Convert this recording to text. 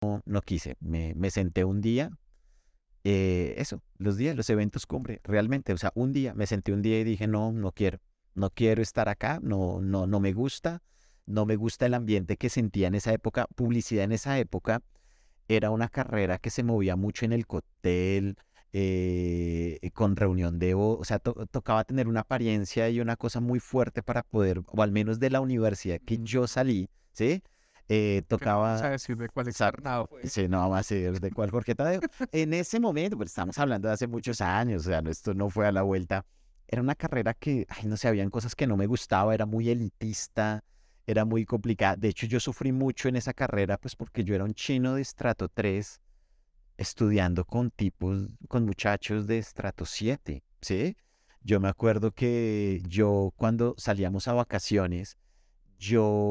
no quise. Me, me senté un día, eh, eso, los días, los eventos cumbre, realmente, o sea, un día, me senté un día y dije, no, no quiero, no quiero estar acá, no, no, no me gusta, no me gusta el ambiente que sentía en esa época, publicidad en esa época era una carrera que se movía mucho en el cóctel, eh, con reunión de, o sea, tocaba tener una apariencia y una cosa muy fuerte para poder, o al menos de la universidad que yo salí, ¿sí? Eh, tocaba... No decir de cuál externado Sí, no vamos a decir de cuál Jorge Tadeo. en ese momento, pues estamos hablando de hace muchos años, o sea, esto no fue a la vuelta. Era una carrera que, ay, no sé, habían cosas que no me gustaba, era muy elitista, era muy complicada. De hecho, yo sufrí mucho en esa carrera, pues porque yo era un chino de estrato 3 estudiando con tipos, con muchachos de estrato 7, ¿sí? Yo me acuerdo que yo cuando salíamos a vacaciones, yo